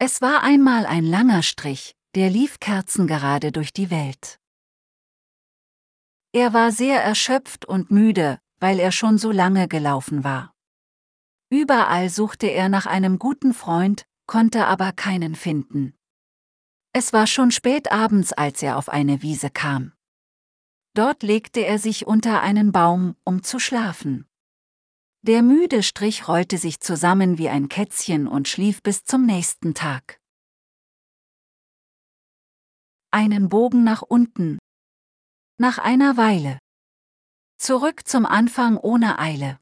Es war einmal ein langer Strich, der lief kerzengerade durch die Welt. Er war sehr erschöpft und müde, weil er schon so lange gelaufen war. Überall suchte er nach einem guten Freund, konnte aber keinen finden. Es war schon spät abends, als er auf eine Wiese kam. Dort legte er sich unter einen Baum, um zu schlafen. Der müde Strich rollte sich zusammen wie ein Kätzchen und schlief bis zum nächsten Tag. Einen Bogen nach unten. Nach einer Weile. Zurück zum Anfang ohne Eile.